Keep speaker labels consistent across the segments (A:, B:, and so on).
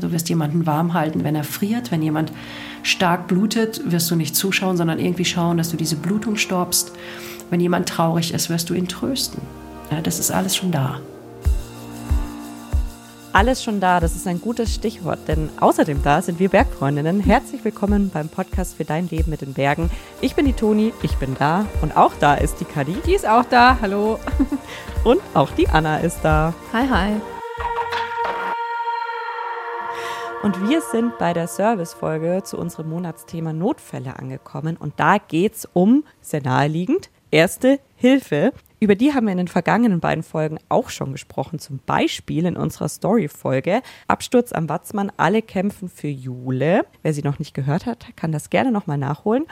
A: Du wirst jemanden warm halten, wenn er friert. Wenn jemand stark blutet, wirst du nicht zuschauen, sondern irgendwie schauen, dass du diese Blutung stoppst. Wenn jemand traurig ist, wirst du ihn trösten. Ja, das ist alles schon da.
B: Alles schon da, das ist ein gutes Stichwort, denn außerdem da sind wir Bergfreundinnen. Herzlich willkommen beim Podcast für dein Leben mit den Bergen. Ich bin die Toni, ich bin da und auch da ist die Kadi.
C: Die ist auch da, hallo.
B: Und auch die Anna ist da.
C: Hi, hi.
B: Und wir sind bei der Servicefolge zu unserem Monatsthema Notfälle angekommen. Und da geht es um, sehr naheliegend, Erste Hilfe. Über die haben wir in den vergangenen beiden Folgen auch schon gesprochen. Zum Beispiel in unserer Story-Folge Absturz am Watzmann, alle kämpfen für Jule. Wer sie noch nicht gehört hat, kann das gerne nochmal nachholen.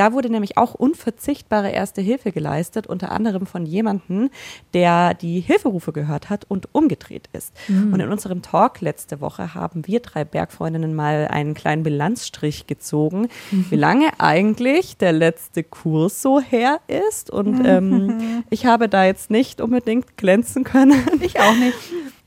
B: Da wurde nämlich auch unverzichtbare erste Hilfe geleistet, unter anderem von jemandem, der die Hilferufe gehört hat und umgedreht ist. Mhm. Und in unserem Talk letzte Woche haben wir drei Bergfreundinnen mal einen kleinen Bilanzstrich gezogen, mhm. wie lange eigentlich der letzte Kurs so her ist. Und mhm. ähm, ich habe da jetzt nicht unbedingt glänzen können.
C: Ich auch nicht.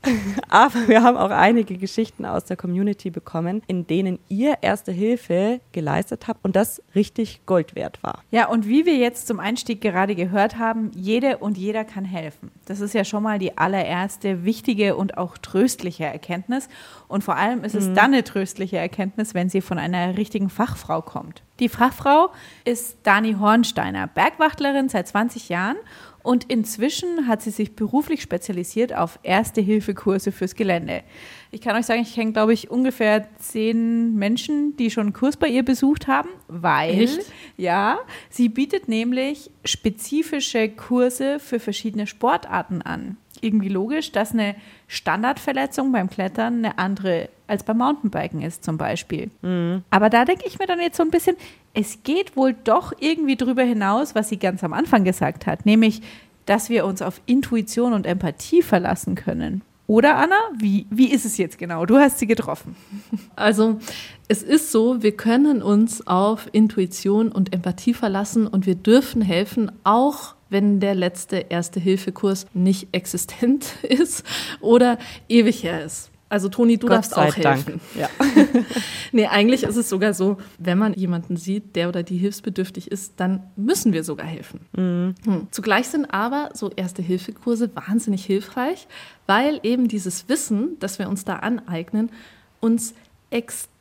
B: Aber wir haben auch einige Geschichten aus der Community bekommen, in denen ihr erste Hilfe geleistet habt und das richtig Gold wert war.
C: Ja, und wie wir jetzt zum Einstieg gerade gehört haben, jede und jeder kann helfen. Das ist ja schon mal die allererste wichtige und auch tröstliche Erkenntnis. Und vor allem ist es mhm. dann eine tröstliche Erkenntnis, wenn sie von einer richtigen Fachfrau kommt. Die Fachfrau ist Dani Hornsteiner, Bergwachtlerin seit 20 Jahren und inzwischen hat sie sich beruflich spezialisiert auf Erste-Hilfe-Kurse fürs Gelände. Ich kann euch sagen, ich kenne, glaube ich, ungefähr zehn Menschen, die schon einen Kurs bei ihr besucht haben, weil, Echt? ja, sie bietet nämlich spezifische Kurse für verschiedene Sportarten an. Irgendwie logisch, dass eine Standardverletzung beim Klettern eine andere als beim Mountainbiken ist zum Beispiel. Mhm. Aber da denke ich mir dann jetzt so ein bisschen, es geht wohl doch irgendwie drüber hinaus, was sie ganz am Anfang gesagt hat, nämlich, dass wir uns auf Intuition und Empathie verlassen können. Oder Anna, wie, wie ist es jetzt genau? Du hast sie getroffen.
D: Also es ist so, wir können uns auf Intuition und Empathie verlassen und wir dürfen helfen, auch wenn der letzte Erste-Hilfe-Kurs nicht existent ist oder ewig her ist. Also Toni, du Gott darfst auch helfen. Ja. nee, eigentlich ist es sogar so, wenn man jemanden sieht, der oder die hilfsbedürftig ist, dann müssen wir sogar helfen. Mhm. Hm. Zugleich sind aber so Erste-Hilfe-Kurse wahnsinnig hilfreich, weil eben dieses Wissen, das wir uns da aneignen, uns extrem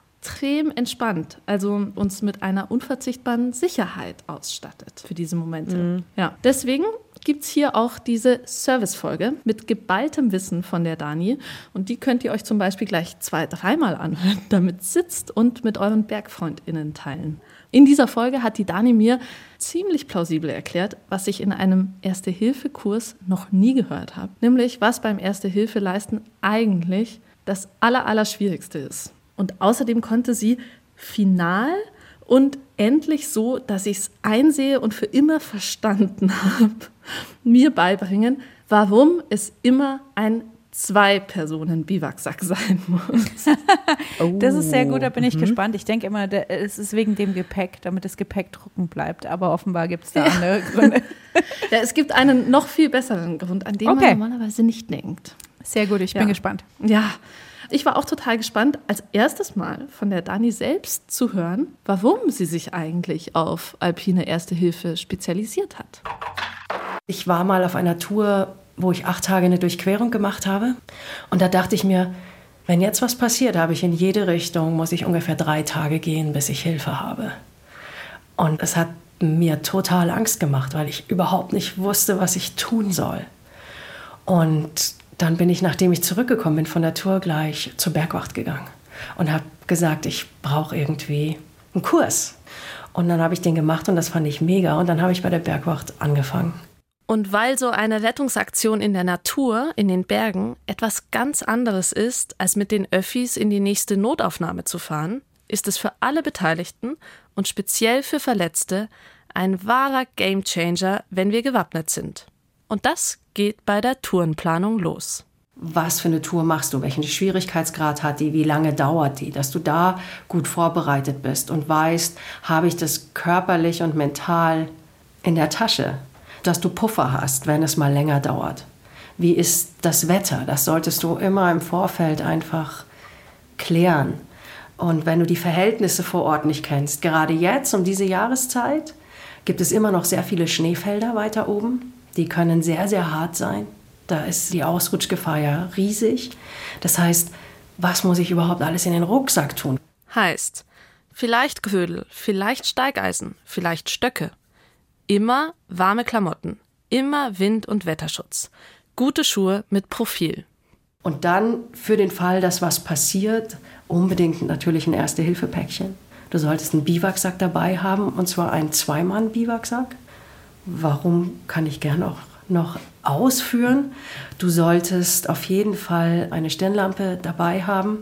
D: entspannt, also uns mit einer unverzichtbaren Sicherheit ausstattet für diese Momente. Mhm. Ja, deswegen gibt es hier auch diese Service-Folge mit geballtem Wissen von der Dani. Und die könnt ihr euch zum Beispiel gleich zwei, dreimal anhören, damit sitzt und mit euren BergfreundInnen teilen. In dieser Folge hat die Dani mir ziemlich plausibel erklärt, was ich in einem Erste-Hilfe-Kurs noch nie gehört habe. Nämlich, was beim Erste-Hilfe-Leisten eigentlich das Allerallerschwierigste ist. Und außerdem konnte sie final und endlich so, dass ich es einsehe und für immer verstanden habe, mir beibringen, warum es immer ein Zwei-Personen-Biwaksack sein muss.
C: das ist sehr gut, da bin ich mhm. gespannt. Ich denke immer, es ist wegen dem Gepäck, damit das Gepäck trocken bleibt. Aber offenbar gibt es da ja. andere Gründe.
D: ja, es gibt einen noch viel besseren Grund, an den okay. man normalerweise nicht denkt.
C: Sehr gut, ich ja. bin gespannt.
D: Ja, ich war auch total gespannt, als erstes Mal von der Dani selbst zu hören, warum sie sich eigentlich auf alpine Erste Hilfe spezialisiert hat.
A: Ich war mal auf einer Tour, wo ich acht Tage eine Durchquerung gemacht habe. Und da dachte ich mir, wenn jetzt was passiert, habe ich in jede Richtung, muss ich ungefähr drei Tage gehen, bis ich Hilfe habe. Und es hat mir total Angst gemacht, weil ich überhaupt nicht wusste, was ich tun soll. Und dann bin ich, nachdem ich zurückgekommen bin von der Tour, gleich zur Bergwacht gegangen und habe gesagt, ich brauche irgendwie einen Kurs. Und dann habe ich den gemacht und das fand ich mega. Und dann habe ich bei der Bergwacht angefangen.
D: Und weil so eine Rettungsaktion in der Natur, in den Bergen, etwas ganz anderes ist, als mit den Öffis in die nächste Notaufnahme zu fahren, ist es für alle Beteiligten und speziell für Verletzte ein wahrer Gamechanger, wenn wir gewappnet sind. Und das geht bei der Tourenplanung los.
A: Was für eine Tour machst du? Welchen Schwierigkeitsgrad hat die? Wie lange dauert die? Dass du da gut vorbereitet bist und weißt, habe ich das körperlich und mental in der Tasche? Dass du Puffer hast, wenn es mal länger dauert. Wie ist das Wetter? Das solltest du immer im Vorfeld einfach klären. Und wenn du die Verhältnisse vor Ort nicht kennst, gerade jetzt um diese Jahreszeit, gibt es immer noch sehr viele Schneefelder weiter oben. Die können sehr, sehr hart sein. Da ist die Ausrutschgefahr ja riesig. Das heißt, was muss ich überhaupt alles in den Rucksack tun?
E: Heißt, vielleicht Grödel, vielleicht Steigeisen, vielleicht Stöcke. Immer warme Klamotten, immer Wind- und Wetterschutz. Gute Schuhe mit Profil.
A: Und dann für den Fall, dass was passiert, unbedingt natürlich ein Erste-Hilfe-Päckchen. Du solltest einen Biwaksack dabei haben, und zwar einen Zweimann-Biwaksack. Warum kann ich gerne auch noch ausführen? Du solltest auf jeden Fall eine Stirnlampe dabei haben.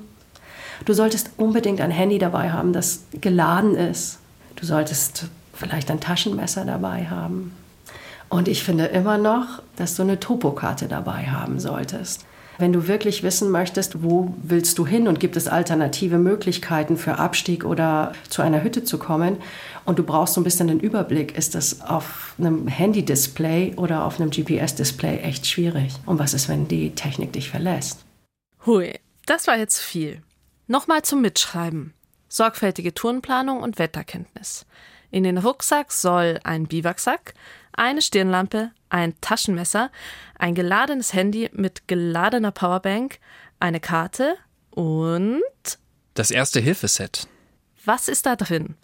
A: Du solltest unbedingt ein Handy dabei haben, das geladen ist. Du solltest vielleicht ein Taschenmesser dabei haben. Und ich finde immer noch, dass du eine Topokarte dabei haben solltest. Wenn du wirklich wissen möchtest, wo willst du hin und gibt es alternative Möglichkeiten für Abstieg oder zu einer Hütte zu kommen und du brauchst so ein bisschen den Überblick, ist das auf einem Handy-Display oder auf einem GPS-Display echt schwierig. Und was ist, wenn die Technik dich verlässt?
E: Hui, das war jetzt viel. Nochmal zum Mitschreiben. Sorgfältige Tourenplanung und Wetterkenntnis. In den Rucksack soll ein Biwaksack, eine Stirnlampe, ein Taschenmesser, ein geladenes Handy mit geladener Powerbank, eine Karte und
F: das erste Hilfeset.
E: Was ist da drin?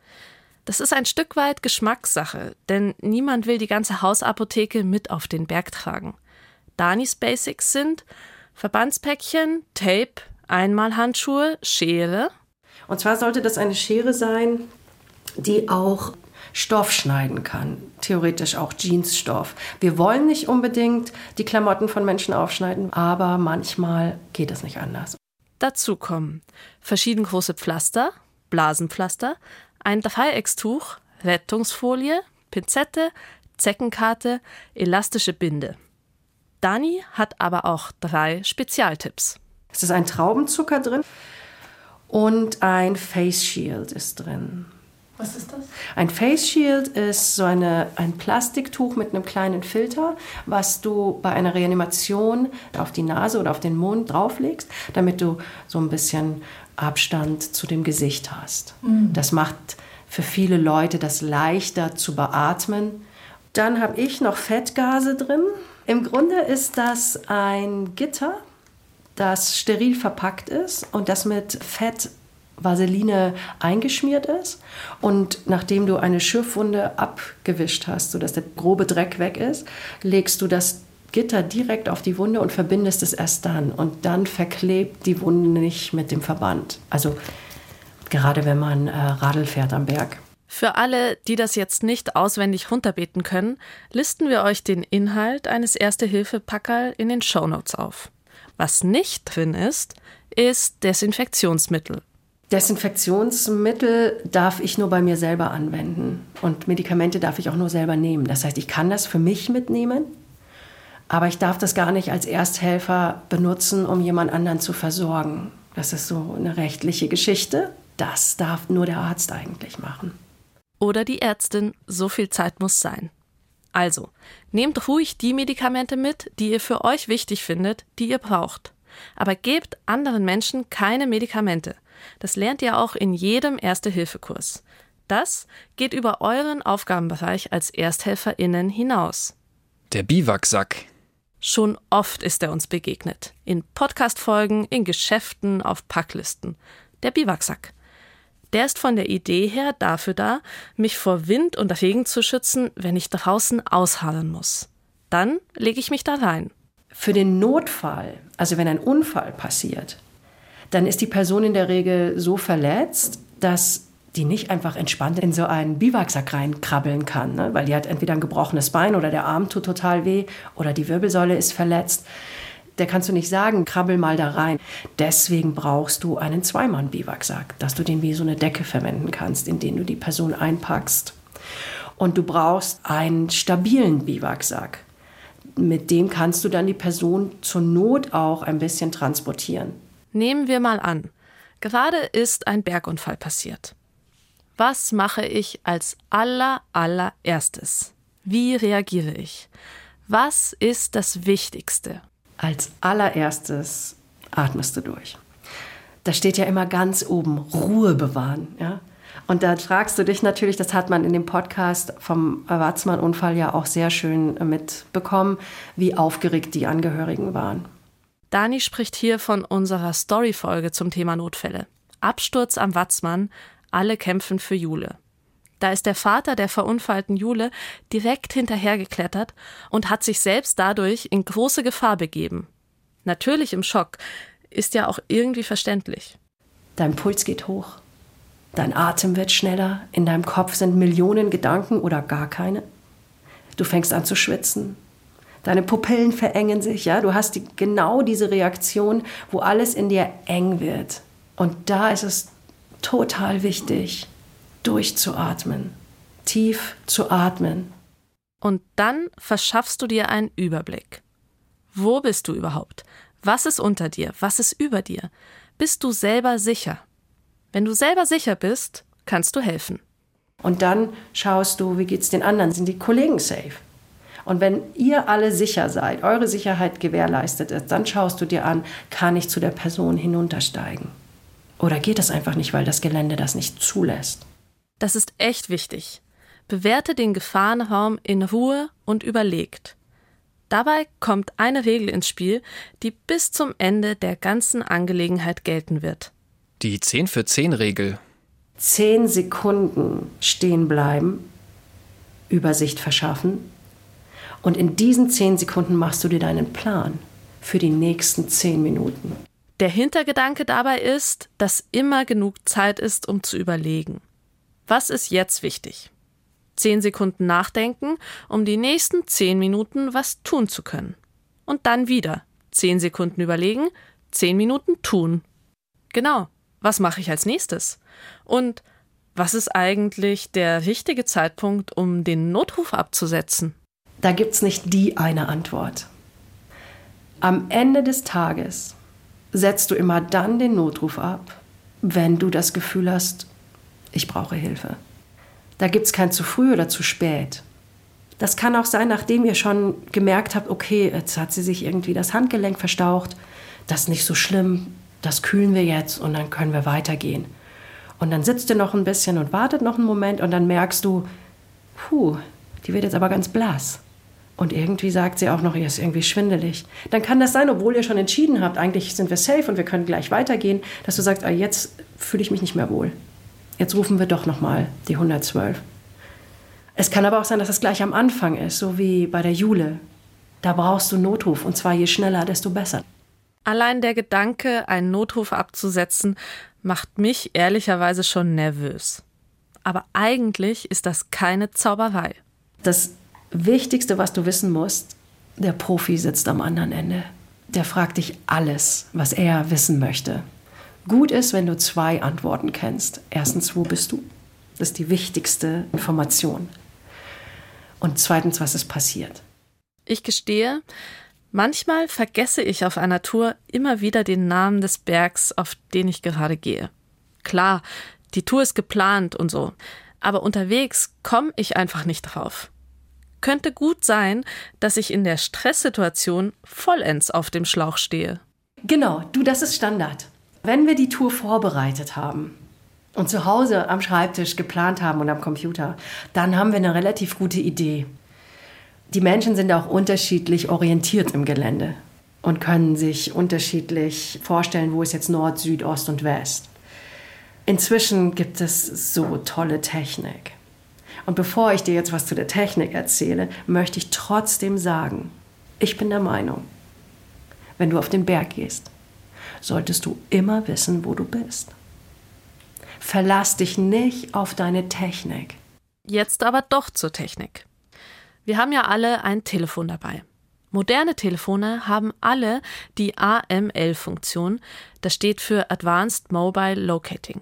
E: Das ist ein Stück weit Geschmackssache, denn niemand will die ganze Hausapotheke mit auf den Berg tragen. Danis Basics sind Verbandspäckchen, Tape, Einmalhandschuhe, Schere.
A: Und zwar sollte das eine Schere sein, die auch Stoff schneiden kann, theoretisch auch Jeansstoff. Wir wollen nicht unbedingt die Klamotten von Menschen aufschneiden, aber manchmal geht es nicht anders.
E: Dazu kommen verschieden große Pflaster, Blasenpflaster, ein Dreieckstuch, Rettungsfolie, Pinzette, Zeckenkarte, elastische Binde. Dani hat aber auch drei Spezialtipps.
A: Es ist ein Traubenzucker drin und ein Face Shield ist drin.
E: Was ist das?
A: Ein Face Shield ist so eine, ein Plastiktuch mit einem kleinen Filter, was du bei einer Reanimation auf die Nase oder auf den Mund drauflegst, damit du so ein bisschen Abstand zu dem Gesicht hast. Mhm. Das macht für viele Leute das leichter zu beatmen. Dann habe ich noch Fettgase drin. Im Grunde ist das ein Gitter, das steril verpackt ist und das mit Fett Vaseline eingeschmiert ist. Und nachdem du eine Schürfwunde abgewischt hast, sodass der grobe Dreck weg ist, legst du das Gitter direkt auf die Wunde und verbindest es erst dann. Und dann verklebt die Wunde nicht mit dem Verband. Also gerade wenn man äh, Radl fährt am Berg.
E: Für alle, die das jetzt nicht auswendig runterbeten können, listen wir euch den Inhalt eines Erste-Hilfe-Packerl in den Shownotes auf. Was nicht drin ist, ist Desinfektionsmittel.
A: Desinfektionsmittel darf ich nur bei mir selber anwenden und Medikamente darf ich auch nur selber nehmen. Das heißt, ich kann das für mich mitnehmen, aber ich darf das gar nicht als Ersthelfer benutzen, um jemand anderen zu versorgen. Das ist so eine rechtliche Geschichte. Das darf nur der Arzt eigentlich machen.
E: Oder die Ärztin, so viel Zeit muss sein. Also, nehmt ruhig die Medikamente mit, die ihr für euch wichtig findet, die ihr braucht. Aber gebt anderen Menschen keine Medikamente – das lernt ihr auch in jedem Erste-Hilfe-Kurs. Das geht über euren Aufgabenbereich als ErsthelferInnen hinaus.
F: Der Biwaksack.
E: Schon oft ist er uns begegnet. In Podcast-Folgen, in Geschäften, auf Packlisten. Der Biwaksack. Der ist von der Idee her dafür da, mich vor Wind und Regen zu schützen, wenn ich draußen ausharren muss. Dann lege ich mich da rein.
A: Für den Notfall, also wenn ein Unfall passiert, dann ist die Person in der Regel so verletzt, dass die nicht einfach entspannt in so einen Biwaksack reinkrabbeln kann, ne? weil die hat entweder ein gebrochenes Bein oder der Arm tut total weh oder die Wirbelsäule ist verletzt. Der kannst du nicht sagen, krabbel mal da rein. Deswegen brauchst du einen Zweimann-Biwaksack, dass du den wie so eine Decke verwenden kannst, in den du die Person einpackst. Und du brauchst einen stabilen Biwaksack. Mit dem kannst du dann die Person zur Not auch ein bisschen transportieren.
E: Nehmen wir mal an, gerade ist ein Bergunfall passiert. Was mache ich als aller allererstes? Wie reagiere ich? Was ist das Wichtigste?
A: Als allererstes atmest du durch. da steht ja immer ganz oben, Ruhe bewahren. Ja? Und da fragst du dich natürlich, das hat man in dem Podcast vom Watzmann-Unfall ja auch sehr schön mitbekommen, wie aufgeregt die Angehörigen waren.
E: Dani spricht hier von unserer Story-Folge zum Thema Notfälle. Absturz am Watzmann, alle kämpfen für Jule. Da ist der Vater der verunfallten Jule direkt hinterhergeklettert und hat sich selbst dadurch in große Gefahr begeben. Natürlich im Schock, ist ja auch irgendwie verständlich.
A: Dein Puls geht hoch. Dein Atem wird schneller. In deinem Kopf sind Millionen Gedanken oder gar keine. Du fängst an zu schwitzen. Deine Pupillen verengen sich, ja. Du hast die, genau diese Reaktion, wo alles in dir eng wird. Und da ist es total wichtig, durchzuatmen, tief zu atmen.
E: Und dann verschaffst du dir einen Überblick. Wo bist du überhaupt? Was ist unter dir? Was ist über dir? Bist du selber sicher? Wenn du selber sicher bist, kannst du helfen.
A: Und dann schaust du, wie geht's den anderen? Sind die Kollegen safe? Und wenn ihr alle sicher seid, eure Sicherheit gewährleistet ist, dann schaust du dir an, kann ich zu der Person hinuntersteigen? Oder geht das einfach nicht, weil das Gelände das nicht zulässt?
E: Das ist echt wichtig. Bewerte den Gefahrenraum in Ruhe und überlegt. Dabei kommt eine Regel ins Spiel, die bis zum Ende der ganzen Angelegenheit gelten wird.
F: Die 10 für 10 Regel.
A: Zehn Sekunden stehen bleiben, Übersicht verschaffen und in diesen zehn Sekunden machst du dir deinen Plan für die nächsten zehn Minuten.
E: Der Hintergedanke dabei ist, dass immer genug Zeit ist, um zu überlegen. Was ist jetzt wichtig? Zehn Sekunden nachdenken, um die nächsten zehn Minuten was tun zu können. Und dann wieder zehn Sekunden überlegen, zehn Minuten tun. Genau, was mache ich als nächstes? Und was ist eigentlich der richtige Zeitpunkt, um den Notruf abzusetzen?
A: Da gibt es nicht die eine Antwort. Am Ende des Tages setzt du immer dann den Notruf ab, wenn du das Gefühl hast, ich brauche Hilfe. Da gibt es kein zu früh oder zu spät. Das kann auch sein, nachdem ihr schon gemerkt habt, okay, jetzt hat sie sich irgendwie das Handgelenk verstaucht, das ist nicht so schlimm, das kühlen wir jetzt und dann können wir weitergehen. Und dann sitzt ihr noch ein bisschen und wartet noch einen Moment und dann merkst du, puh, die wird jetzt aber ganz blass. Und irgendwie sagt sie auch noch, ihr ist irgendwie schwindelig. Dann kann das sein, obwohl ihr schon entschieden habt, eigentlich sind wir safe und wir können gleich weitergehen, dass du sagst, ah, jetzt fühle ich mich nicht mehr wohl. Jetzt rufen wir doch nochmal die 112. Es kann aber auch sein, dass es gleich am Anfang ist, so wie bei der Jule. Da brauchst du Notruf und zwar je schneller, desto besser.
E: Allein der Gedanke, einen Notruf abzusetzen, macht mich ehrlicherweise schon nervös. Aber eigentlich ist das keine Zauberei.
A: Das Wichtigste, was du wissen musst, der Profi sitzt am anderen Ende. Der fragt dich alles, was er wissen möchte. Gut ist, wenn du zwei Antworten kennst. Erstens, wo bist du? Das ist die wichtigste Information. Und zweitens, was ist passiert?
E: Ich gestehe, manchmal vergesse ich auf einer Tour immer wieder den Namen des Bergs, auf den ich gerade gehe. Klar, die Tour ist geplant und so, aber unterwegs komme ich einfach nicht drauf könnte gut sein, dass ich in der Stresssituation vollends auf dem Schlauch stehe.
A: Genau, du, das ist Standard. Wenn wir die Tour vorbereitet haben und zu Hause am Schreibtisch geplant haben und am Computer, dann haben wir eine relativ gute Idee. Die Menschen sind auch unterschiedlich orientiert im Gelände und können sich unterschiedlich vorstellen, wo ist jetzt Nord, Süd, Ost und West. Inzwischen gibt es so tolle Technik. Und bevor ich dir jetzt was zu der Technik erzähle, möchte ich trotzdem sagen, ich bin der Meinung, wenn du auf den Berg gehst, solltest du immer wissen, wo du bist. Verlass dich nicht auf deine Technik.
E: Jetzt aber doch zur Technik. Wir haben ja alle ein Telefon dabei. Moderne Telefone haben alle die AML-Funktion, das steht für Advanced Mobile Locating.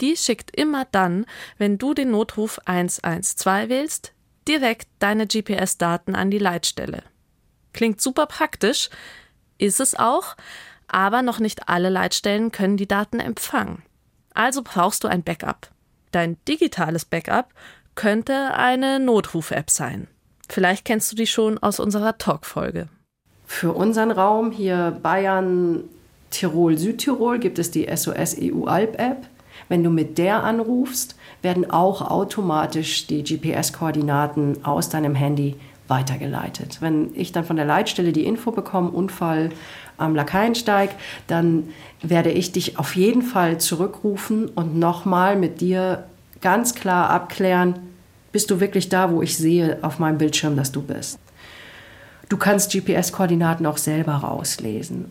E: Die schickt immer dann, wenn du den Notruf 112 wählst, direkt deine GPS-Daten an die Leitstelle. Klingt super praktisch, ist es auch, aber noch nicht alle Leitstellen können die Daten empfangen. Also brauchst du ein Backup. Dein digitales Backup könnte eine Notruf-App sein. Vielleicht kennst du die schon aus unserer Talk-Folge.
A: Für unseren Raum hier Bayern, Tirol, Südtirol gibt es die SOS EU Alp App. Wenn du mit der anrufst, werden auch automatisch die GPS-Koordinaten aus deinem Handy weitergeleitet. Wenn ich dann von der Leitstelle die Info bekomme, Unfall am Lakaiensteig, dann werde ich dich auf jeden Fall zurückrufen und nochmal mit dir ganz klar abklären, bist du wirklich da, wo ich sehe auf meinem Bildschirm, dass du bist. Du kannst GPS-Koordinaten auch selber rauslesen.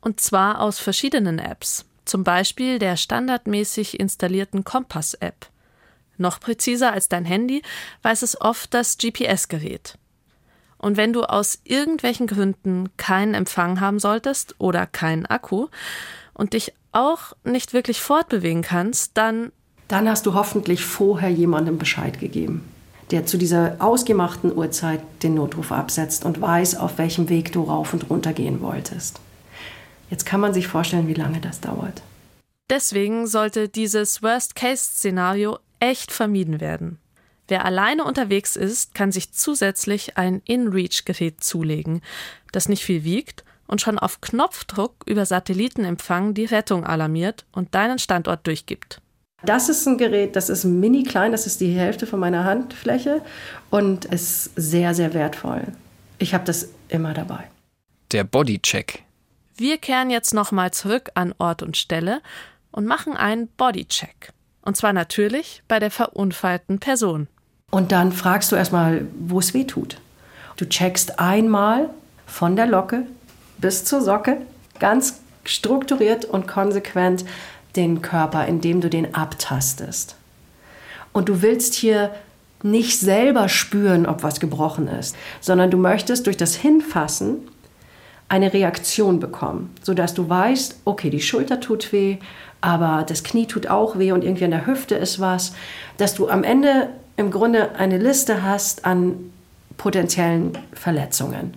E: Und zwar aus verschiedenen Apps, zum Beispiel der standardmäßig installierten Kompass-App. Noch präziser als dein Handy weiß es oft das GPS-Gerät. Und wenn du aus irgendwelchen Gründen keinen Empfang haben solltest oder keinen Akku und dich auch nicht wirklich fortbewegen kannst, dann.
A: Dann hast du hoffentlich vorher jemandem Bescheid gegeben, der zu dieser ausgemachten Uhrzeit den Notruf absetzt und weiß, auf welchem Weg du rauf und runter gehen wolltest. Jetzt kann man sich vorstellen, wie lange das dauert.
E: Deswegen sollte dieses Worst-Case-Szenario echt vermieden werden. Wer alleine unterwegs ist, kann sich zusätzlich ein InReach-Gerät zulegen, das nicht viel wiegt und schon auf Knopfdruck über Satellitenempfang die Rettung alarmiert und deinen Standort durchgibt.
A: Das ist ein Gerät, das ist mini klein, das ist die Hälfte von meiner Handfläche und ist sehr, sehr wertvoll. Ich habe das immer dabei.
F: Der Bodycheck.
E: Wir kehren jetzt nochmal zurück an Ort und Stelle und machen einen Bodycheck. Und zwar natürlich bei der verunfallten Person.
A: Und dann fragst du erstmal, wo es weh tut. Du checkst einmal von der Locke bis zur Socke ganz strukturiert und konsequent den Körper, indem du den abtastest. Und du willst hier nicht selber spüren, ob was gebrochen ist, sondern du möchtest durch das Hinfassen eine Reaktion bekommen, sodass du weißt, okay, die Schulter tut weh, aber das Knie tut auch weh und irgendwie an der Hüfte ist was, dass du am Ende im Grunde eine Liste hast an potenziellen Verletzungen,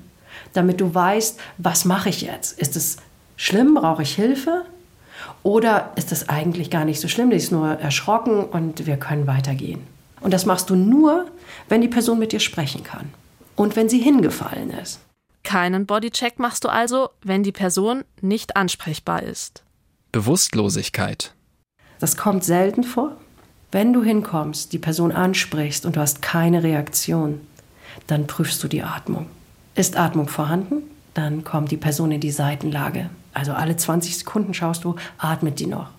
A: damit du weißt, was mache ich jetzt? Ist es schlimm? Brauche ich Hilfe? Oder ist es eigentlich gar nicht so schlimm? Die ist nur erschrocken und wir können weitergehen. Und das machst du nur, wenn die Person mit dir sprechen kann und wenn sie hingefallen ist.
E: Keinen Bodycheck machst du also, wenn die Person nicht ansprechbar ist.
F: Bewusstlosigkeit.
A: Das kommt selten vor. Wenn du hinkommst, die Person ansprichst und du hast keine Reaktion, dann prüfst du die Atmung. Ist Atmung vorhanden? Dann kommt die Person in die Seitenlage. Also alle 20 Sekunden schaust du, atmet die noch.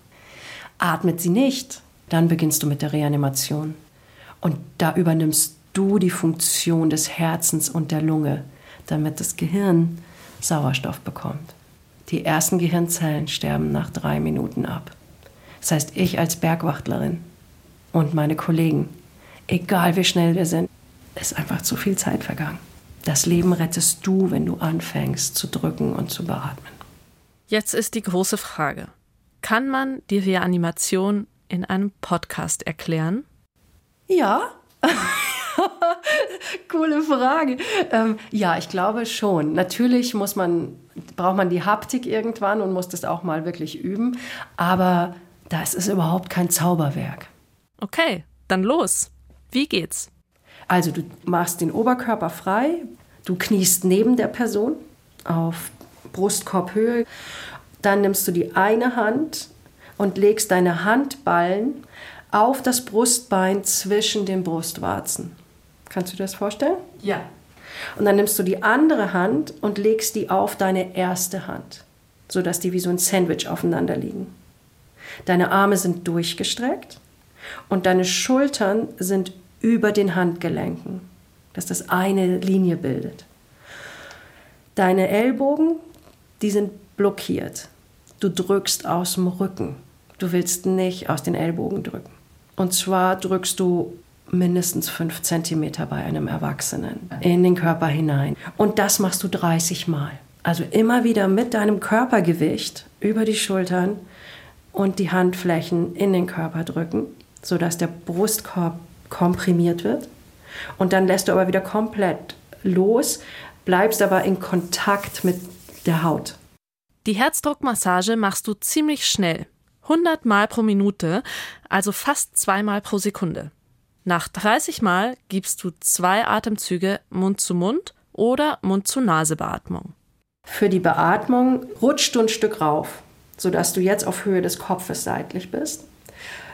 A: Atmet sie nicht, dann beginnst du mit der Reanimation. Und da übernimmst du die Funktion des Herzens und der Lunge, damit das Gehirn Sauerstoff bekommt. Die ersten Gehirnzellen sterben nach drei Minuten ab. Das heißt, ich als Bergwachtlerin und meine Kollegen, egal wie schnell wir sind, ist einfach zu viel Zeit vergangen. Das Leben rettest du, wenn du anfängst zu drücken und zu beatmen.
E: Jetzt ist die große Frage. Kann man die Reanimation in einem Podcast erklären?
A: Ja. Coole Frage. Ähm, ja, ich glaube schon. Natürlich muss man, braucht man die Haptik irgendwann und muss das auch mal wirklich üben. Aber das ist überhaupt kein Zauberwerk.
E: Okay, dann los. Wie geht's?
A: Also du machst den Oberkörper frei, du kniest neben der Person auf Brustkorbhöhe, dann nimmst du die eine Hand und legst deine Handballen auf das Brustbein zwischen den Brustwarzen. Kannst du dir das vorstellen?
E: Ja.
A: Und dann nimmst du die andere Hand und legst die auf deine erste Hand, sodass die wie so ein Sandwich aufeinander liegen. Deine Arme sind durchgestreckt und deine Schultern sind über den Handgelenken, dass das eine Linie bildet. Deine Ellbogen, die sind blockiert. Du drückst aus dem Rücken. Du willst nicht aus den Ellbogen drücken. Und zwar drückst du mindestens fünf Zentimeter bei einem Erwachsenen in den Körper hinein. Und das machst du 30 Mal. Also immer wieder mit deinem Körpergewicht über die Schultern und die Handflächen in den Körper drücken, sodass der Brustkorb komprimiert wird. Und dann lässt du aber wieder komplett los, bleibst aber in Kontakt mit der Haut.
E: Die Herzdruckmassage machst du ziemlich schnell. 100 Mal pro Minute, also fast zweimal pro Sekunde. Nach 30 Mal gibst du zwei Atemzüge Mund zu Mund oder Mund zu Nase Beatmung.
A: Für die Beatmung rutschst du ein Stück rauf, sodass du jetzt auf Höhe des Kopfes seitlich bist.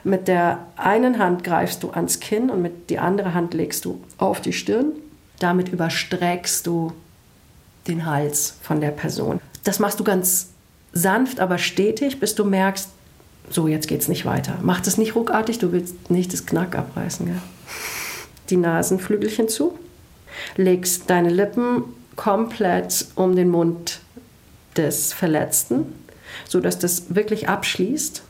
A: Mit der einen Hand greifst du ans Kinn und mit die andere Hand legst du auf die Stirn. Damit überstreckst du den Hals von der Person. Das machst du ganz sanft, aber stetig, bis du merkst, so jetzt geht's nicht weiter. Mach das nicht ruckartig, du willst nicht das Knack abreißen. Gell? Die Nasenflügelchen zu, legst deine Lippen komplett um den Mund des Verletzten, sodass das wirklich abschließt.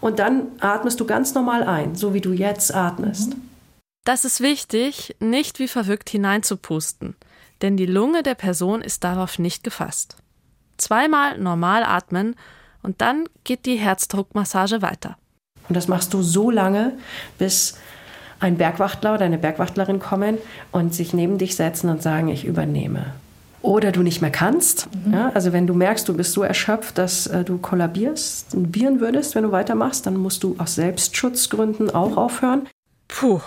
A: Und dann atmest du ganz normal ein, so wie du jetzt atmest.
E: Das ist wichtig, nicht wie verrückt hineinzupusten, denn die Lunge der Person ist darauf nicht gefasst. Zweimal normal atmen und dann geht die Herzdruckmassage weiter.
A: Und das machst du so lange, bis ein Bergwachtler oder eine Bergwachtlerin kommen und sich neben dich setzen und sagen, ich übernehme. Oder du nicht mehr kannst. Mhm. Ja, also wenn du merkst, du bist so erschöpft, dass äh, du kollabierst, bieren würdest, wenn du weitermachst, dann musst du aus Selbstschutzgründen auch aufhören.
E: Puh.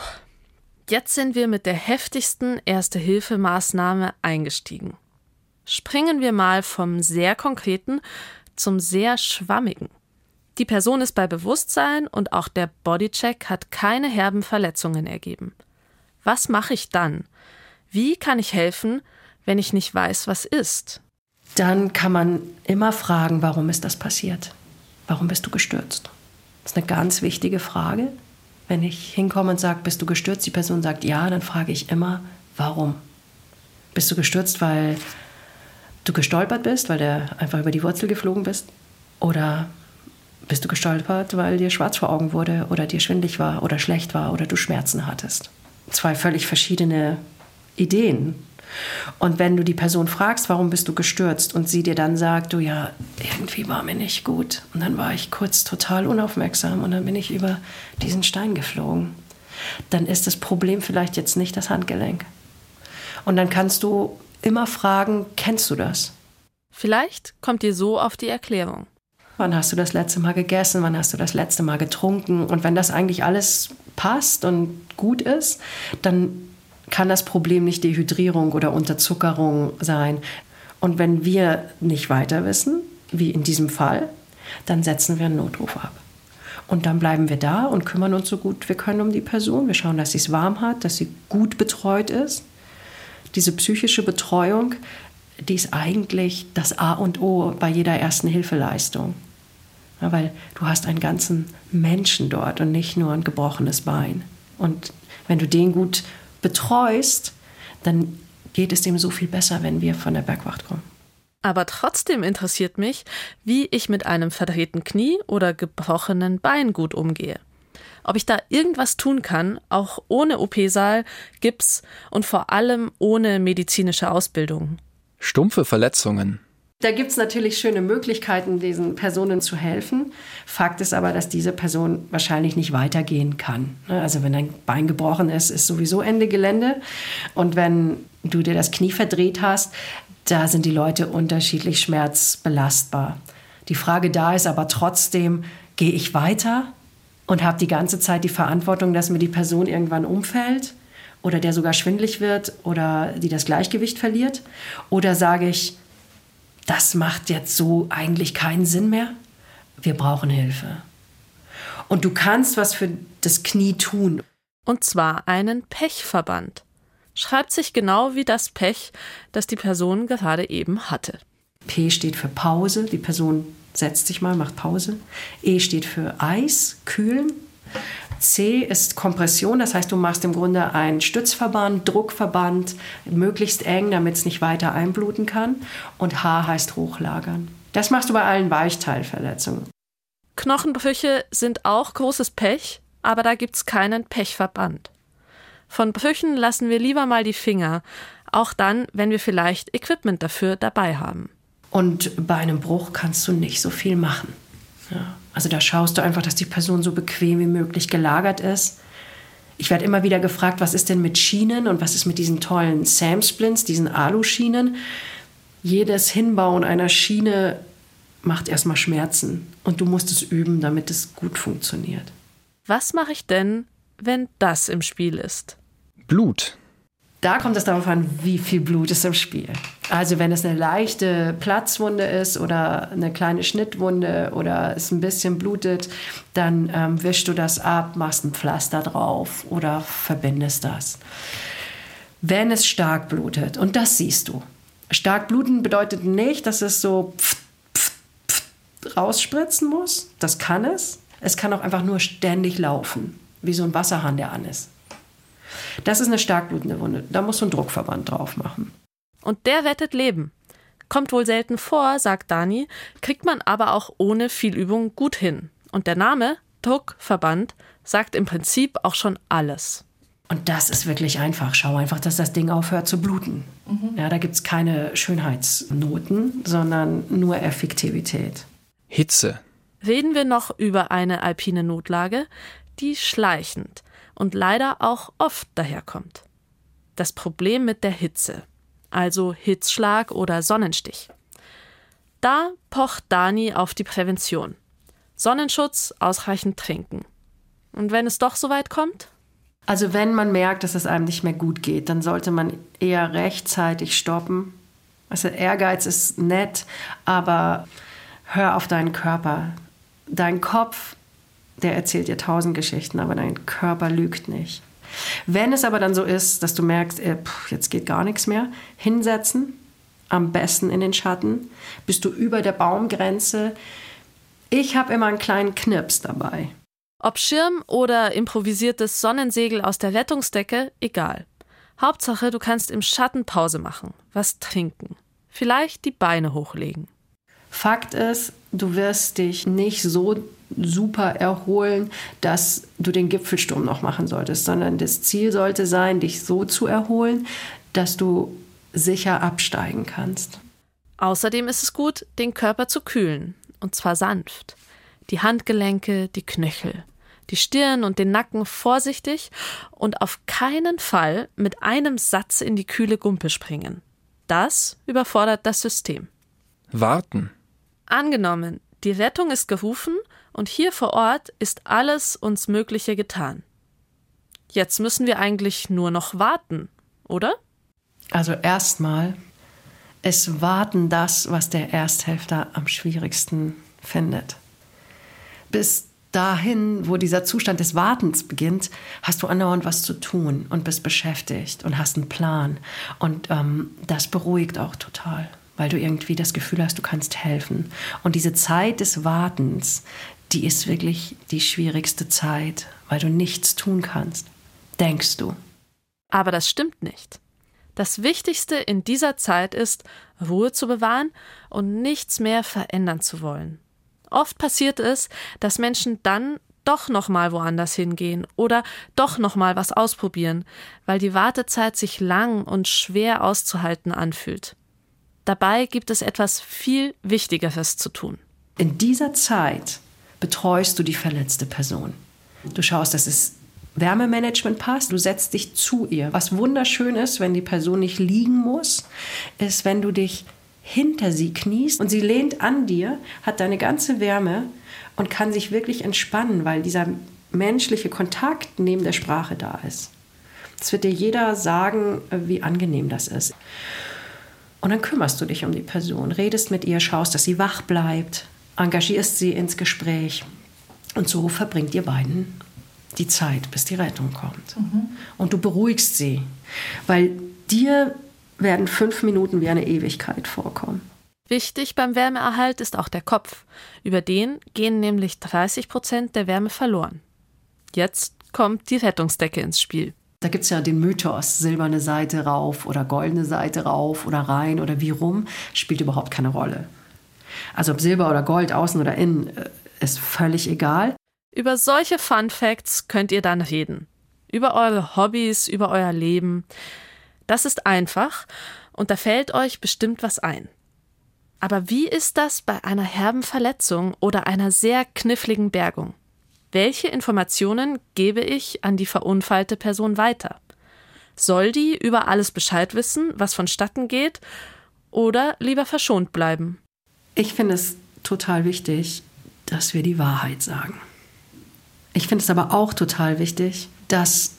E: Jetzt sind wir mit der heftigsten Erste-Hilfe-Maßnahme eingestiegen. Springen wir mal vom sehr konkreten zum sehr schwammigen. Die Person ist bei Bewusstsein und auch der Bodycheck hat keine herben Verletzungen ergeben. Was mache ich dann? Wie kann ich helfen, wenn ich nicht weiß, was ist?
A: Dann kann man immer fragen, warum ist das passiert? Warum bist du gestürzt? Das ist eine ganz wichtige Frage. Wenn ich hinkomme und sage, bist du gestürzt? Die Person sagt ja, dann frage ich immer, warum? Bist du gestürzt, weil du gestolpert bist, weil du einfach über die Wurzel geflogen bist? Oder bist du gestolpert, weil dir schwarz vor Augen wurde oder dir schwindlig war oder schlecht war oder du Schmerzen hattest? Zwei völlig verschiedene Ideen. Und wenn du die Person fragst, warum bist du gestürzt und sie dir dann sagt, du ja, irgendwie war mir nicht gut und dann war ich kurz total unaufmerksam und dann bin ich über diesen Stein geflogen, dann ist das Problem vielleicht jetzt nicht das Handgelenk. Und dann kannst du immer fragen, kennst du das?
E: Vielleicht kommt ihr so auf die Erklärung.
A: Wann hast du das letzte Mal gegessen? Wann hast du das letzte Mal getrunken? Und wenn das eigentlich alles passt und gut ist, dann kann das Problem nicht Dehydrierung oder Unterzuckerung sein. Und wenn wir nicht weiter wissen, wie in diesem Fall, dann setzen wir einen Notruf ab. Und dann bleiben wir da und kümmern uns so gut wir können um die Person. Wir schauen, dass sie es warm hat, dass sie gut betreut ist diese psychische Betreuung, die ist eigentlich das A und O bei jeder ersten Hilfeleistung. Ja, weil du hast einen ganzen Menschen dort und nicht nur ein gebrochenes Bein. Und wenn du den gut betreust, dann geht es dem so viel besser, wenn wir von der Bergwacht kommen.
E: Aber trotzdem interessiert mich, wie ich mit einem verdrehten Knie oder gebrochenen Bein gut umgehe ob ich da irgendwas tun kann, auch ohne OP-Saal, Gips und vor allem ohne medizinische Ausbildung.
F: Stumpfe Verletzungen.
A: Da gibt es natürlich schöne Möglichkeiten, diesen Personen zu helfen. Fakt ist aber, dass diese Person wahrscheinlich nicht weitergehen kann. Ne? Also wenn ein Bein gebrochen ist, ist sowieso Ende Gelände. Und wenn du dir das Knie verdreht hast, da sind die Leute unterschiedlich schmerzbelastbar. Die Frage da ist aber trotzdem, gehe ich weiter und habe die ganze Zeit die Verantwortung, dass mir die Person irgendwann umfällt oder der sogar schwindlig wird oder die das Gleichgewicht verliert? Oder sage ich, das macht jetzt so eigentlich keinen Sinn mehr? Wir brauchen Hilfe. Und du kannst was für das Knie tun.
E: Und zwar einen Pechverband. Schreibt sich genau wie das Pech, das die Person gerade eben hatte.
A: P steht für Pause. Die Person setzt sich mal, macht Pause. E steht für Eis, kühlen. C ist Kompression, das heißt, du machst im Grunde einen Stützverband, Druckverband, möglichst eng, damit es nicht weiter einbluten kann. Und H heißt hochlagern. Das machst du bei allen Weichteilverletzungen.
E: Knochenbrüche sind auch großes Pech, aber da gibt es keinen Pechverband. Von Brüchen lassen wir lieber mal die Finger, auch dann, wenn wir vielleicht Equipment dafür dabei haben.
A: Und bei einem Bruch kannst du nicht so viel machen. Ja. Also da schaust du einfach, dass die Person so bequem wie möglich gelagert ist. Ich werde immer wieder gefragt, was ist denn mit Schienen und was ist mit diesen tollen Sam-Splints, diesen Aluschienen. Jedes Hinbauen einer Schiene macht erstmal Schmerzen und du musst es üben, damit es gut funktioniert.
E: Was mache ich denn, wenn das im Spiel ist?
F: Blut
A: Da kommt es darauf an, wie viel Blut ist im Spiel. Also wenn es eine leichte Platzwunde ist oder eine kleine Schnittwunde oder es ein bisschen blutet, dann ähm, wischst du das ab, machst ein Pflaster drauf oder verbindest das. Wenn es stark blutet, und das siehst du. Stark bluten bedeutet nicht, dass es so pft, pft, pft rausspritzen muss. Das kann es. Es kann auch einfach nur ständig laufen, wie so ein Wasserhahn, der an ist. Das ist eine stark blutende Wunde. Da musst du einen Druckverband drauf machen.
E: Und der wettet Leben. Kommt wohl selten vor, sagt Dani, kriegt man aber auch ohne viel Übung gut hin. Und der Name, Druckverband, sagt im Prinzip auch schon alles.
A: Und das ist wirklich einfach. Schau einfach, dass das Ding aufhört zu bluten. Mhm. Ja, da gibt es keine Schönheitsnoten, sondern nur Effektivität.
F: Hitze.
E: Reden wir noch über eine alpine Notlage, die schleichend und leider auch oft daherkommt. Das Problem mit der Hitze, also Hitzschlag oder Sonnenstich. Da pocht Dani auf die Prävention. Sonnenschutz, ausreichend trinken. Und wenn es doch so weit kommt?
A: Also wenn man merkt, dass es einem nicht mehr gut geht, dann sollte man eher rechtzeitig stoppen. Also Ehrgeiz ist nett, aber hör auf deinen Körper. Dein Kopf der erzählt dir tausend Geschichten, aber dein Körper lügt nicht. Wenn es aber dann so ist, dass du merkst, äh, pff, jetzt geht gar nichts mehr, hinsetzen, am besten in den Schatten, bist du über der Baumgrenze. Ich habe immer einen kleinen Knips dabei.
E: Ob Schirm oder improvisiertes Sonnensegel aus der Rettungsdecke, egal. Hauptsache, du kannst im Schatten Pause machen, was trinken, vielleicht die Beine hochlegen.
A: Fakt ist, du wirst dich nicht so super erholen, dass du den Gipfelsturm noch machen solltest, sondern das Ziel sollte sein, dich so zu erholen, dass du sicher absteigen kannst.
E: Außerdem ist es gut, den Körper zu kühlen, und zwar sanft. Die Handgelenke, die Knöchel, die Stirn und den Nacken vorsichtig und auf keinen Fall mit einem Satz in die kühle Gumpe springen. Das überfordert das System.
F: Warten.
E: Angenommen, die Rettung ist gerufen und hier vor Ort ist alles uns Mögliche getan. Jetzt müssen wir eigentlich nur noch warten, oder?
A: Also erstmal ist Warten das, was der Ersthälfter am schwierigsten findet. Bis dahin, wo dieser Zustand des Wartens beginnt, hast du andauernd was zu tun und bist beschäftigt und hast einen Plan. Und ähm, das beruhigt auch total weil du irgendwie das Gefühl hast, du kannst helfen. Und diese Zeit des Wartens, die ist wirklich die schwierigste Zeit, weil du nichts tun kannst. Denkst du.
E: Aber das stimmt nicht. Das Wichtigste in dieser Zeit ist, Ruhe zu bewahren und nichts mehr verändern zu wollen. Oft passiert es, dass Menschen dann doch noch mal woanders hingehen oder doch noch mal was ausprobieren, weil die Wartezeit sich lang und schwer auszuhalten anfühlt. Dabei gibt es etwas viel Wichtigeres zu tun.
A: In dieser Zeit betreust du die verletzte Person. Du schaust, dass es Wärmemanagement passt, du setzt dich zu ihr. Was wunderschön ist, wenn die Person nicht liegen muss, ist, wenn du dich hinter sie kniest und sie lehnt an dir, hat deine ganze Wärme und kann sich wirklich entspannen, weil dieser menschliche Kontakt neben der Sprache da ist. Es wird dir jeder sagen, wie angenehm das ist. Und dann kümmerst du dich um die Person, redest mit ihr, schaust, dass sie wach bleibt, engagierst sie ins Gespräch. Und so verbringt ihr beiden die Zeit, bis die Rettung kommt. Mhm. Und du beruhigst sie, weil dir werden fünf Minuten wie eine Ewigkeit vorkommen.
E: Wichtig beim Wärmeerhalt ist auch der Kopf. Über den gehen nämlich 30 Prozent der Wärme verloren. Jetzt kommt die Rettungsdecke ins Spiel.
A: Da gibt es ja den Mythos, silberne Seite rauf oder goldene Seite rauf oder rein oder wie rum, spielt überhaupt keine Rolle. Also ob Silber oder Gold, außen oder innen, äh, ist völlig egal.
E: Über solche Fun Facts könnt ihr dann reden. Über eure Hobbys, über euer Leben. Das ist einfach und da fällt euch bestimmt was ein. Aber wie ist das bei einer herben Verletzung oder einer sehr kniffligen Bergung? Welche Informationen gebe ich an die verunfallte Person weiter? Soll die über alles Bescheid wissen, was vonstatten geht, oder lieber verschont bleiben?
A: Ich finde es total wichtig, dass wir die Wahrheit sagen. Ich finde es aber auch total wichtig, dass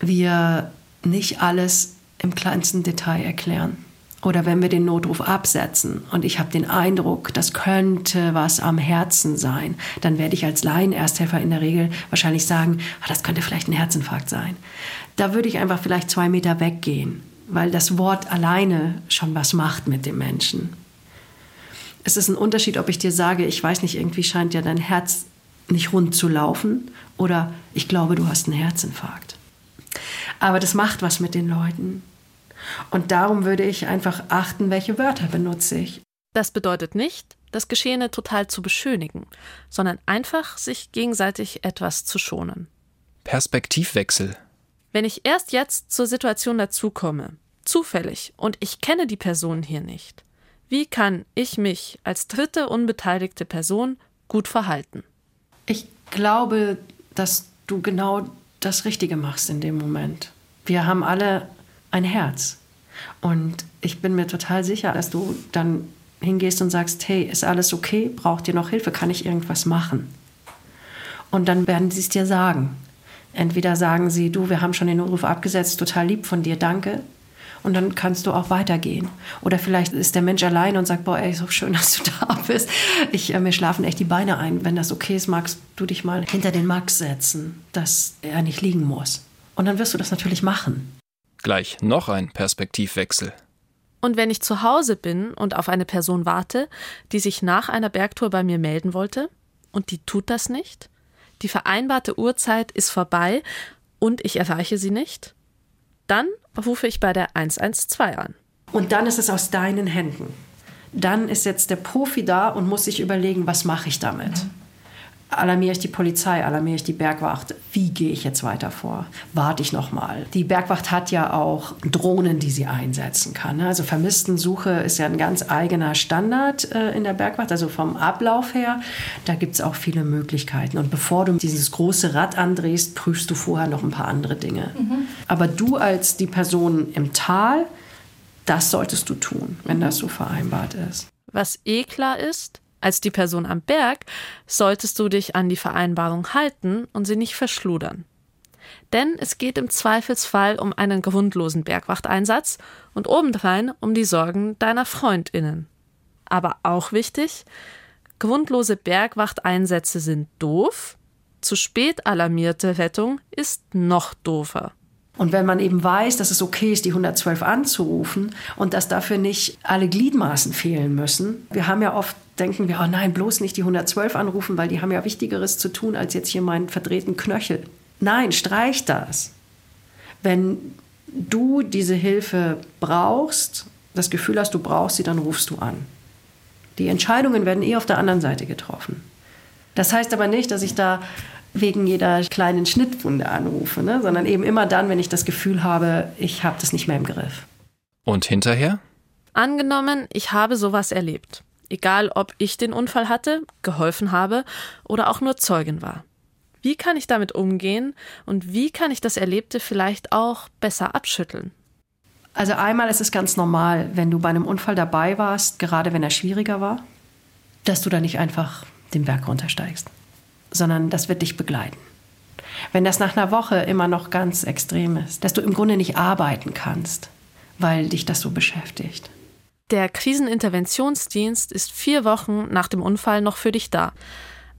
A: wir nicht alles im kleinsten Detail erklären. Oder wenn wir den Notruf absetzen und ich habe den Eindruck, das könnte was am Herzen sein, dann werde ich als Laienersthilfer in der Regel wahrscheinlich sagen, ah, das könnte vielleicht ein Herzinfarkt sein. Da würde ich einfach vielleicht zwei Meter weggehen, weil das Wort alleine schon was macht mit dem Menschen. Es ist ein Unterschied, ob ich dir sage, ich weiß nicht, irgendwie scheint ja dein Herz nicht rund zu laufen oder ich glaube, du hast einen Herzinfarkt. Aber das macht was mit den Leuten. Und darum würde ich einfach achten, welche Wörter benutze ich.
E: Das bedeutet nicht, das Geschehene total zu beschönigen, sondern einfach sich gegenseitig etwas zu schonen.
F: Perspektivwechsel.
E: Wenn ich erst jetzt zur Situation dazukomme, zufällig, und ich kenne die Person hier nicht, wie kann ich mich als dritte unbeteiligte Person gut verhalten?
A: Ich glaube, dass du genau das Richtige machst in dem Moment. Wir haben alle ein Herz. Und ich bin mir total sicher, dass du dann hingehst und sagst, hey, ist alles okay? Braucht ihr noch Hilfe? Kann ich irgendwas machen? Und dann werden sie es dir sagen. Entweder sagen sie, du, wir haben schon den Notruf abgesetzt, total lieb von dir, danke und dann kannst du auch weitergehen. Oder vielleicht ist der Mensch allein und sagt, boah, ey, so schön, dass du da bist. Ich, äh, mir schlafen echt die Beine ein. Wenn das okay ist, magst du dich mal hinter den Max setzen, dass er nicht liegen muss. Und dann wirst du das natürlich machen.
F: Gleich noch ein Perspektivwechsel.
E: Und wenn ich zu Hause bin und auf eine Person warte, die sich nach einer Bergtour bei mir melden wollte, und die tut das nicht, die vereinbarte Uhrzeit ist vorbei und ich erreiche sie nicht, dann rufe ich bei der 112 an.
A: Und dann ist es aus deinen Händen. Dann ist jetzt der Profi da und muss sich überlegen, was mache ich damit. Mhm alarmiere ich die Polizei, alarmiere ich die Bergwacht. Wie gehe ich jetzt weiter vor? Warte ich noch mal? Die Bergwacht hat ja auch Drohnen, die sie einsetzen kann. Ne? Also Vermisstensuche ist ja ein ganz eigener Standard äh, in der Bergwacht, also vom Ablauf her. Da gibt es auch viele Möglichkeiten. Und bevor du dieses große Rad andrehst, prüfst du vorher noch ein paar andere Dinge. Mhm. Aber du als die Person im Tal, das solltest du tun, wenn das so vereinbart ist.
E: Was eh klar ist, als die Person am Berg solltest du dich an die Vereinbarung halten und sie nicht verschludern. Denn es geht im Zweifelsfall um einen grundlosen Bergwachteinsatz und obendrein um die Sorgen deiner Freundinnen. Aber auch wichtig, grundlose Bergwachteinsätze sind doof, zu spät alarmierte Rettung ist noch doofer.
A: Und wenn man eben weiß, dass es okay ist, die 112 anzurufen und dass dafür nicht alle Gliedmaßen fehlen müssen. Wir haben ja oft, denken wir, oh nein, bloß nicht die 112 anrufen, weil die haben ja Wichtigeres zu tun, als jetzt hier meinen verdrehten Knöchel. Nein, streich das. Wenn du diese Hilfe brauchst, das Gefühl hast, du brauchst sie, dann rufst du an. Die Entscheidungen werden eh auf der anderen Seite getroffen. Das heißt aber nicht, dass ich da wegen jeder kleinen Schnittwunde anrufe, ne? sondern eben immer dann, wenn ich das Gefühl habe, ich habe das nicht mehr im Griff.
F: Und hinterher?
E: Angenommen, ich habe sowas erlebt. Egal, ob ich den Unfall hatte, geholfen habe oder auch nur Zeugin war. Wie kann ich damit umgehen und wie kann ich das Erlebte vielleicht auch besser abschütteln?
A: Also einmal ist es ganz normal, wenn du bei einem Unfall dabei warst, gerade wenn er schwieriger war, dass du da nicht einfach den Berg runtersteigst sondern das wird dich begleiten. Wenn das nach einer Woche immer noch ganz extrem ist, dass du im Grunde nicht arbeiten kannst, weil dich das so beschäftigt.
E: Der Kriseninterventionsdienst ist vier Wochen nach dem Unfall noch für dich da.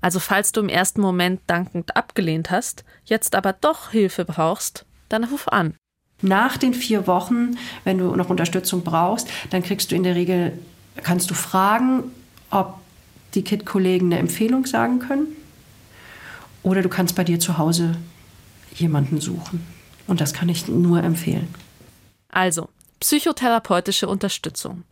E: Also falls du im ersten Moment dankend abgelehnt hast, jetzt aber doch Hilfe brauchst, dann ruf an.
A: Nach den vier Wochen, wenn du noch Unterstützung brauchst, dann kriegst du in der Regel, kannst du fragen, ob die KIT-Kollegen eine Empfehlung sagen können. Oder du kannst bei dir zu Hause jemanden suchen. Und das kann ich nur empfehlen.
E: Also, psychotherapeutische Unterstützung.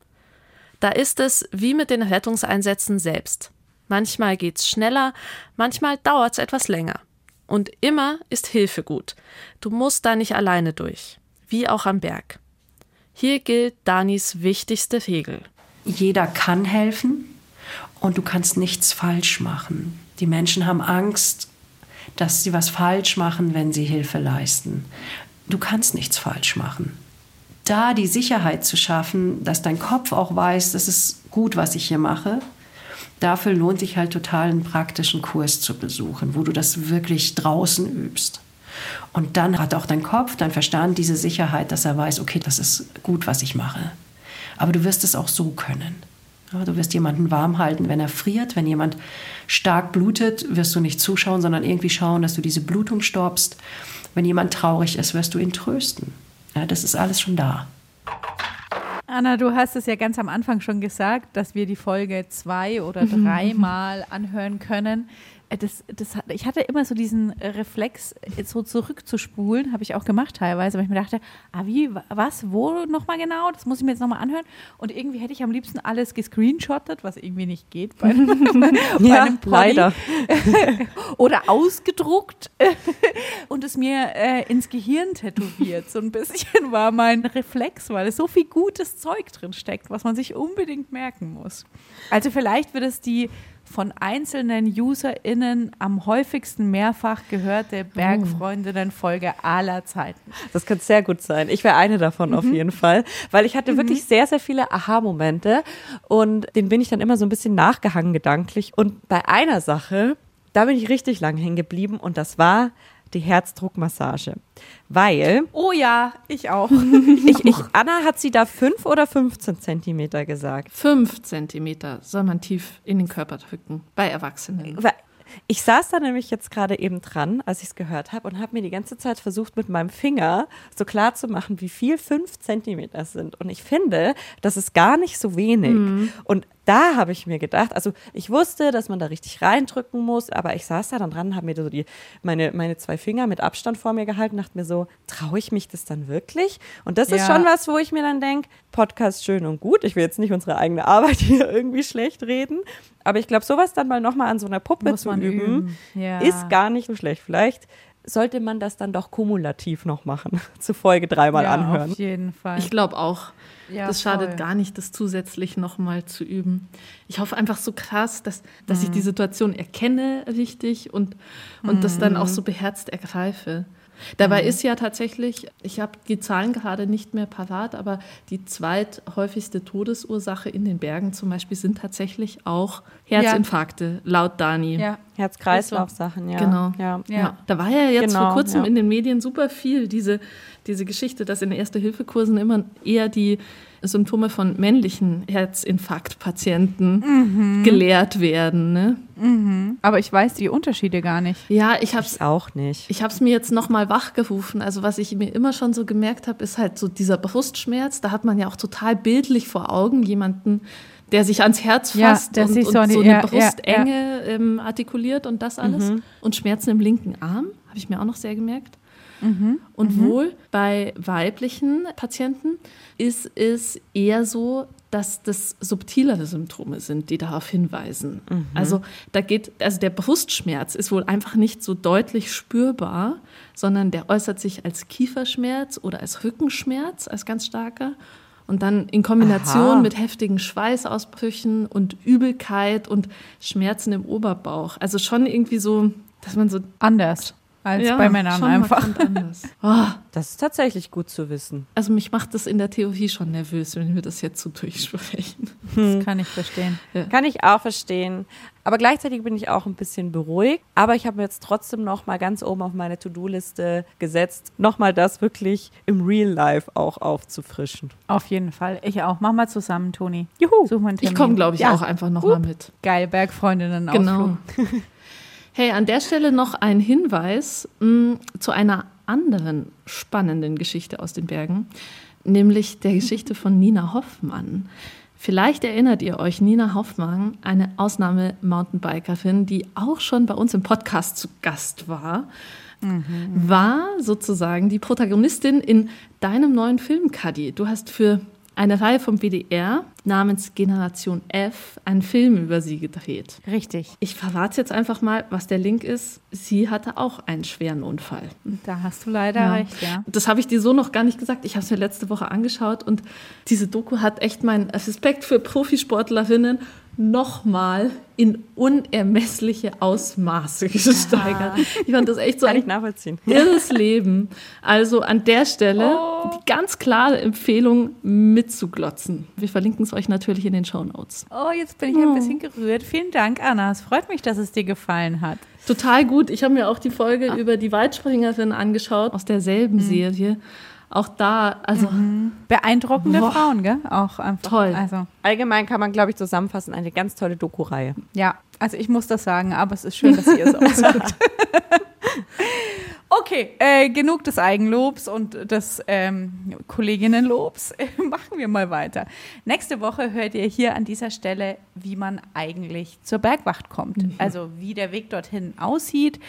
E: Da ist es wie mit den Rettungseinsätzen selbst. Manchmal geht's schneller, manchmal dauert's etwas länger. Und immer ist Hilfe gut. Du musst da nicht alleine durch. Wie auch am Berg. Hier gilt Danis wichtigste Regel.
A: Jeder kann helfen und du kannst nichts falsch machen. Die Menschen haben Angst dass sie was falsch machen, wenn sie Hilfe leisten. Du kannst nichts falsch machen. Da die Sicherheit zu schaffen, dass dein Kopf auch weiß, das ist gut, was ich hier mache, dafür lohnt sich halt total einen praktischen Kurs zu besuchen, wo du das wirklich draußen übst. Und dann hat auch dein Kopf, dein Verstand diese Sicherheit, dass er weiß, okay, das ist gut, was ich mache. Aber du wirst es auch so können. Ja, du wirst jemanden warm halten, wenn er friert. Wenn jemand stark blutet, wirst du nicht zuschauen, sondern irgendwie schauen, dass du diese Blutung stoppst. Wenn jemand traurig ist, wirst du ihn trösten. Ja, das ist alles schon da.
C: Anna, du hast es ja ganz am Anfang schon gesagt, dass wir die Folge zwei oder dreimal anhören können. Äh, das, das, ich hatte immer so diesen Reflex, so zurückzuspulen, habe ich auch gemacht teilweise, weil ich mir dachte, ah, wie, was, wo nochmal genau? Das muss ich mir jetzt nochmal anhören. Und irgendwie hätte ich am liebsten alles gescreenshottet, was irgendwie nicht geht bei, bei
B: Ja,
C: einem Pony.
B: leider.
C: Oder ausgedruckt und es mir äh, ins Gehirn tätowiert. So ein bisschen war mein Reflex, weil es so viel gutes Zeug drin steckt, was man sich unbedingt merken muss. Also vielleicht wird es die von einzelnen UserInnen am häufigsten mehrfach gehörte Bergfreundinnen-Folge aller Zeiten.
B: Das könnte sehr gut sein. Ich wäre eine davon auf jeden Fall, weil ich hatte wirklich sehr, sehr viele Aha-Momente und den bin ich dann immer so ein bisschen nachgehangen gedanklich. Und bei einer Sache, da bin ich richtig lang hängen geblieben und das war die Herzdruckmassage. Weil
C: Oh ja, ich auch.
B: ich, ich, Anna hat sie da fünf oder 15 Zentimeter gesagt.
D: Fünf Zentimeter soll man tief in den Körper drücken, bei Erwachsenen.
B: Ich saß da nämlich jetzt gerade eben dran, als ich es gehört habe, und habe mir die ganze Zeit versucht, mit meinem Finger so klar zu machen, wie viel fünf Zentimeter sind. Und ich finde, das ist gar nicht so wenig. Und da habe ich mir gedacht, also ich wusste, dass man da richtig reindrücken muss, aber ich saß da dann dran, habe mir so die, meine, meine zwei Finger mit Abstand vor mir gehalten, dachte mir so, traue ich mich das dann wirklich? Und das ist
C: Ja.
B: schon was, wo ich mir dann denke, Podcast schön und gut, ich will jetzt nicht unsere eigene Arbeit hier irgendwie schlecht reden, aber ich glaube, sowas dann mal nochmal an so einer Puppe
C: Muss
B: zu üben,
C: üben. Ja.
B: ist gar nicht so schlecht. Vielleicht sollte man das dann doch kumulativ noch machen, zu Folge dreimal
C: ja,
B: anhören.
C: Auf jeden Fall.
D: Ich glaube auch.
C: Ja,
D: das schadet
C: voll.
D: gar nicht, das zusätzlich nochmal zu üben. Ich hoffe einfach so krass, dass, dass ich
C: Mhm.
D: die Situation erkenne richtig und, und das dann
C: Mhm.
D: auch so beherzt ergreife. Dabei ist ja tatsächlich, ich habe die Zahlen gerade nicht mehr parat, aber die zweithäufigste Todesursache in den Bergen zum Beispiel sind tatsächlich auch Herzinfarkte, laut Dani.
C: ja.
B: Herz-Kreislauf-Sachen, ja.
D: Genau.
B: Ja.
C: Ja.
D: Ja, da war ja jetzt
B: Genau,
D: vor kurzem
B: ja.
D: in den Medien super viel diese, diese Geschichte, dass in Erste-Hilfe-Kursen immer eher die Symptome von männlichen Herzinfarktpatienten gelehrt werden. Ne?
C: Aber ich weiß die Unterschiede gar nicht.
D: Ja, ich habe
B: Ich auch nicht.
D: ich habe es mir jetzt nochmal wachgerufen. Also was ich mir immer schon so gemerkt habe, ist halt so dieser Brustschmerz. Da hat man ja auch total bildlich vor Augen jemanden, der sich ans Herz
C: Ja,
D: fasst
C: der
D: und,
C: sich
D: und
C: so
D: so,
C: an die-
D: eine
C: ja, ja,
D: Brustenge Ähm, artikuliert und das alles. Und Schmerzen im linken Arm, habe ich mir auch noch sehr gemerkt. Und wohl bei weiblichen Patienten ist es eher so, dass das subtilere Symptome sind, die darauf hinweisen. Also da geht, also der Brustschmerz ist wohl einfach nicht so deutlich spürbar, sondern der äußert sich als Kieferschmerz oder als Rückenschmerz, als ganz starker. Und dann in Kombination
B: Aha.
D: mit heftigen Schweißausbrüchen und Übelkeit und Schmerzen im Oberbauch. Also schon irgendwie so, dass man so
C: Anders als
D: ja,
C: bei Männern
D: schon
C: einfach.
D: Oh,
B: Das ist tatsächlich gut zu wissen.
D: also mich macht das in der Theorie schon nervös, wenn wir das jetzt so durchsprechen.
C: Das kann ich verstehen.
B: Kann ich auch verstehen. Aber gleichzeitig bin ich auch ein bisschen beruhigt. Aber ich habe mir jetzt trotzdem noch mal ganz oben auf meine To-Do-Liste gesetzt, noch mal das wirklich im Real Life auch aufzufrischen.
C: Auf jeden Fall. Ich auch. Mach mal zusammen, Toni.
B: Juhu.
C: Such mal einen
D: Ich komme, glaube ich,
C: Ja.
D: auch einfach nochmal mit.
C: Geil, Bergfreundinnen
D: Genau. Hey, an der Stelle noch ein Hinweis mh, zu einer anderen spannenden Geschichte aus den Bergen, nämlich der Geschichte von Nina Hoffmann. Vielleicht erinnert ihr euch, Nina Hoffmann, eine Ausnahme-Mountainbikerin, die auch schon bei uns im Podcast zu Gast war, war sozusagen die Protagonistin in deinem neuen Film, Kadi. Du hast für eine Reihe vom WDR namens Generation F einen Film über sie gedreht.
C: Richtig.
D: Ich verrate jetzt einfach mal, was der Link ist. Sie hatte auch einen schweren Unfall.
C: Da hast du leider
D: Ja.
C: recht, ja.
D: Das habe ich dir so noch gar nicht gesagt. Ich habe es mir letzte Woche angeschaut und diese Doku hat echt meinen Respekt für Profisportlerinnen nochmal in unermessliche Ausmaße gesteigert. Ich fand das echt so
B: Kann ich
D: ein
B: nachvollziehen.
D: irres Leben. Also an der Stelle
C: Oh.
D: die ganz klare Empfehlung mitzuglotzen. Wir verlinken es es euch natürlich in den Show Notes.
C: Oh, jetzt bin ich ein bisschen gerührt. Vielen Dank, Anna. Es freut mich, dass es dir gefallen hat.
D: Total gut. Ich habe mir auch die Folge über die Weitspringerin angeschaut, aus derselben Serie. Auch da, also
C: Beeindruckende
D: Boah.
C: Frauen, gell? Auch einfach.
D: Toll.
C: Also,
B: Allgemein kann man, glaube ich, zusammenfassen, eine ganz tolle Doku-Reihe.
C: ja, also ich muss das sagen, aber es ist schön, dass ihr es auch sagt. Okay, äh, genug des Eigenlobs und des ähm, Kolleginnenlobs. Machen wir mal weiter. Nächste Woche hört ihr hier an dieser Stelle, wie man eigentlich zur Bergwacht kommt. Also wie der Weg dorthin aussieht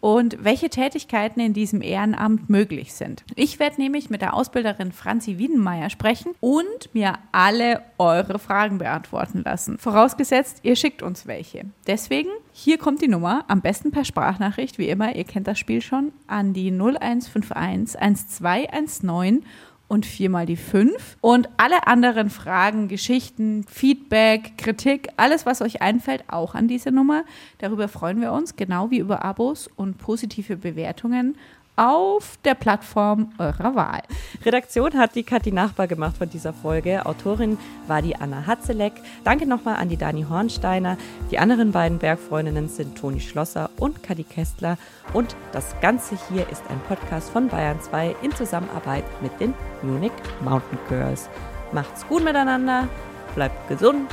C: und welche Tätigkeiten in diesem Ehrenamt möglich sind. Ich werde nämlich mit der Ausbilderin Franzi Wiedenmeier sprechen und mir alle eure Fragen beantworten lassen. Vorausgesetzt, ihr schickt uns welche. Deswegen, hier kommt die Nummer, am besten per Sprachnachricht, wie immer, ihr kennt das Spiel schon, an die 0151 1219 und viermal die fünf. Und alle anderen Fragen, Geschichten, Feedback, Kritik, alles, was euch einfällt, auch an diese Nummer. Darüber freuen wir uns, genau wie über Abos und positive Bewertungen auf der Plattform eurer Wahl.
B: Redaktion hat die Kathi Nachbar gemacht von dieser Folge. Autorin war die Anna Hatzeleck. Danke nochmal an die Dani Hornsteiner. Die anderen beiden Bergfreundinnen sind Toni Schlosser und Kathi Kästler. Und das Ganze hier ist ein Podcast von Bayern 2 in Zusammenarbeit mit den Munich Mountain Girls. Macht's gut miteinander, bleibt gesund,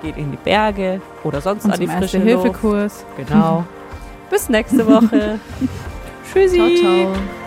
B: geht in die Berge oder sonst
C: Und
B: an die frische Luft.
C: Erste-Hilfe-Kurs.
B: Genau. Bis nächste Woche.
C: Tschüssi.
D: ciao, ciao.